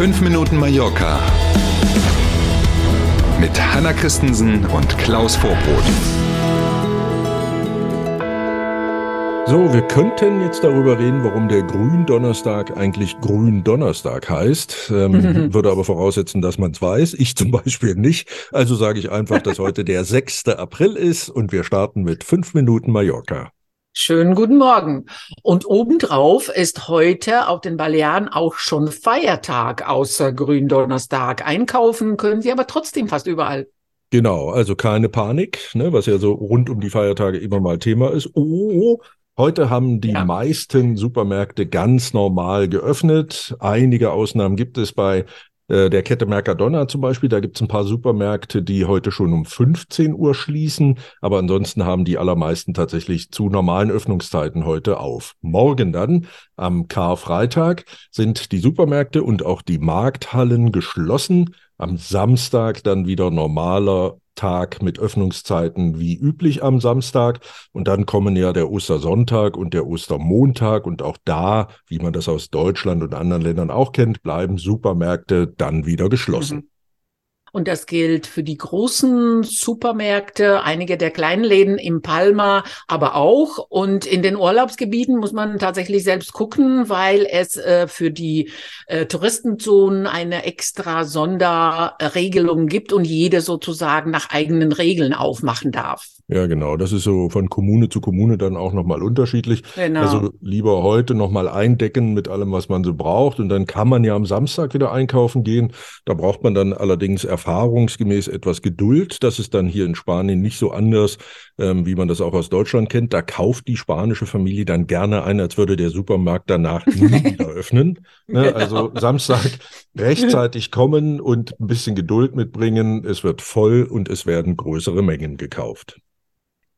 5 Minuten Mallorca mit Hanna Christensen und Klaus Vorbrot. So, wir könnten jetzt darüber reden, warum der Gründonnerstag eigentlich Gründonnerstag heißt. Ähm, würde aber voraussetzen, dass man es weiß. Ich zum Beispiel nicht. Also sage ich einfach, dass heute der 6. April ist und wir starten mit 5 Minuten Mallorca. Schönen guten Morgen. Und obendrauf ist heute auf den Balearen auch schon Feiertag außer Gründonnerstag. Einkaufen können Sie aber trotzdem fast überall. Genau, also keine Panik, ne, was ja so rund um die Feiertage immer mal Thema ist. Oh, Heute haben die ja. meisten Supermärkte ganz normal geöffnet. Einige Ausnahmen gibt es bei der Kette Mercadona zum Beispiel, da gibt es ein paar Supermärkte, die heute schon um 15 Uhr schließen, aber ansonsten haben die allermeisten tatsächlich zu normalen Öffnungszeiten heute auf. Morgen dann, am Karfreitag, sind die Supermärkte und auch die Markthallen geschlossen. Am Samstag dann wieder normaler Tag mit Öffnungszeiten wie üblich am Samstag. Und dann kommen ja der Ostersonntag und der Ostermontag. Und auch da, wie man das aus Deutschland und anderen Ländern auch kennt, bleiben Supermärkte dann wieder geschlossen. Mhm. Und das gilt für die großen Supermärkte, einige der kleinen Läden im Palma, aber auch. Und in den Urlaubsgebieten muss man tatsächlich selbst gucken, weil es äh, für die äh, Touristenzonen eine extra Sonderregelung gibt und jede sozusagen nach eigenen Regeln aufmachen darf. Ja, genau. Das ist so von Kommune zu Kommune dann auch nochmal unterschiedlich. Genau. Also lieber heute nochmal eindecken mit allem, was man so braucht. Und dann kann man ja am Samstag wieder einkaufen gehen. Da braucht man dann allerdings erfahrungsgemäß etwas Geduld. Das ist dann hier in Spanien nicht so anders, ähm, wie man das auch aus Deutschland kennt. Da kauft die spanische Familie dann gerne ein, als würde der Supermarkt danach nie wieder öffnen. Ne? Genau. Also Samstag rechtzeitig kommen und ein bisschen Geduld mitbringen. Es wird voll und es werden größere Mengen gekauft.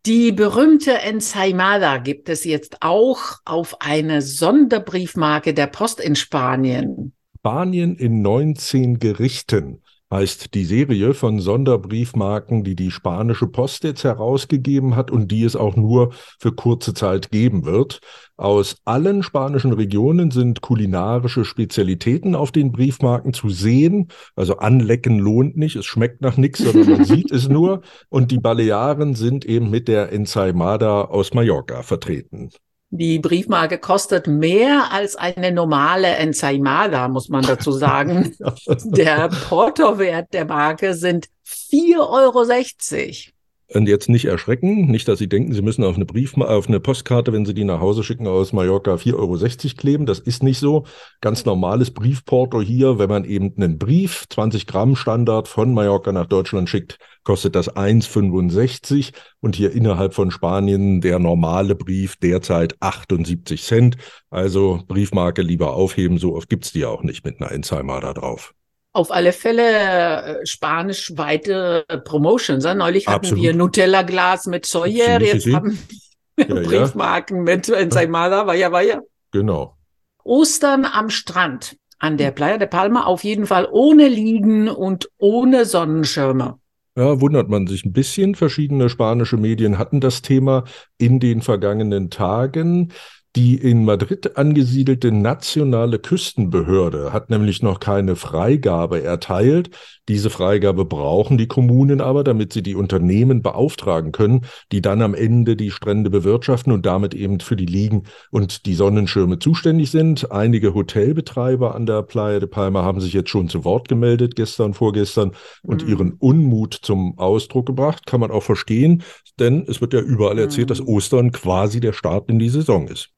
Die berühmte Ensaimada gibt es jetzt auch auf eine Sonderbriefmarke der Post in Spanien. Spanien in 19 Gerichten heißt die Serie von Sonderbriefmarken, die die spanische Post jetzt herausgegeben hat und die es auch nur für kurze Zeit geben wird. Aus allen spanischen Regionen sind kulinarische Spezialitäten auf den Briefmarken zu sehen. Also anlecken lohnt nicht, es schmeckt nach nichts, sondern man sieht es nur. Und die Balearen sind eben mit der Ensaimada aus Mallorca vertreten. Die Briefmarke kostet mehr als eine normale Ensaimada, muss man dazu sagen. der Portowert der Marke sind 4,60 Euro. Und jetzt nicht erschrecken, nicht, dass Sie denken, Sie müssen auf eine Brief, auf eine Postkarte, wenn Sie die nach Hause schicken aus Mallorca, 4,60 Euro kleben. Das ist nicht so. Ganz normales Briefporto hier, wenn man eben einen Brief, 20 Gramm Standard von Mallorca nach Deutschland schickt, kostet das 1,65 und hier innerhalb von Spanien der normale Brief derzeit 78 Cent. Also Briefmarke lieber aufheben, so oft gibt's die auch nicht mit einer Einzheimer da drauf. Auf alle Fälle äh, spanisch-weite äh, Promotions. Ja? Neulich hatten Absolut. wir Nutella-Glas mit Soyer, jetzt haben wir ja, Briefmarken ja. mit Ensaimada, war ja, war ja. Genau. Ostern am Strand an der Playa de Palma auf jeden Fall ohne Liegen und ohne Sonnenschirme. Ja, wundert man sich ein bisschen. Verschiedene spanische Medien hatten das Thema in den vergangenen Tagen. Die in Madrid angesiedelte nationale Küstenbehörde hat nämlich noch keine Freigabe erteilt. Diese Freigabe brauchen die Kommunen aber, damit sie die Unternehmen beauftragen können, die dann am Ende die Strände bewirtschaften und damit eben für die Liegen und die Sonnenschirme zuständig sind. Einige Hotelbetreiber an der Playa de Palma haben sich jetzt schon zu Wort gemeldet, gestern, vorgestern, und mhm. ihren Unmut zum Ausdruck gebracht. Kann man auch verstehen, denn es wird ja überall erzählt, mhm. dass Ostern quasi der Start in die Saison ist.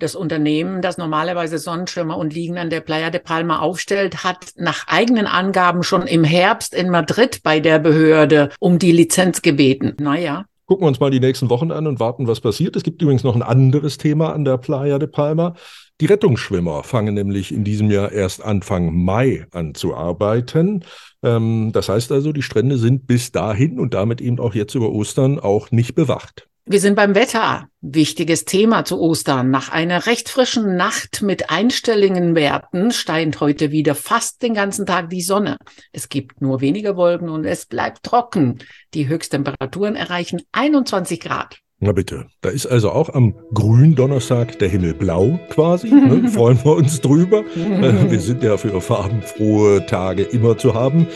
Das Unternehmen, das normalerweise Sonnenschirme und Liegen an der Playa de Palma aufstellt, hat nach eigenen Angaben schon im Herbst in Madrid bei der Behörde um die Lizenz gebeten. Naja. Gucken wir uns mal die nächsten Wochen an und warten, was passiert. Es gibt übrigens noch ein anderes Thema an der Playa de Palma. Die Rettungsschwimmer fangen nämlich in diesem Jahr erst Anfang Mai an zu arbeiten. Ähm, das heißt also, die Strände sind bis dahin und damit eben auch jetzt über Ostern auch nicht bewacht. Wir sind beim Wetter. Wichtiges Thema zu Ostern. Nach einer recht frischen Nacht mit einstelligen Werten steint heute wieder fast den ganzen Tag die Sonne. Es gibt nur wenige Wolken und es bleibt trocken. Die Höchsttemperaturen erreichen 21 Grad. Na bitte. Da ist also auch am Gründonnerstag der Himmel blau quasi. Ne? Freuen wir uns drüber. Äh, wir sind ja für farbenfrohe Tage immer zu haben.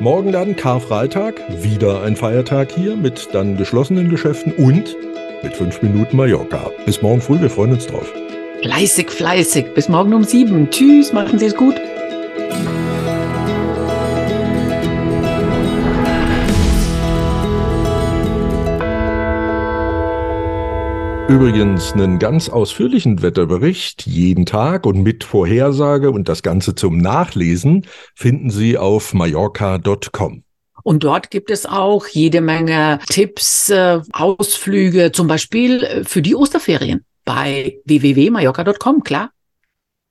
Morgen dann Karfreitag, wieder ein Feiertag hier mit dann geschlossenen Geschäften und mit fünf Minuten Mallorca. Bis morgen früh, wir freuen uns drauf. Fleißig, fleißig. Bis morgen um sieben. Tschüss, machen Sie es gut. Übrigens einen ganz ausführlichen Wetterbericht jeden Tag und mit Vorhersage und das Ganze zum Nachlesen finden Sie auf mallorca.com. Und dort gibt es auch jede Menge Tipps, äh, Ausflüge, zum Beispiel äh, für die Osterferien bei www.mallorca.com, klar.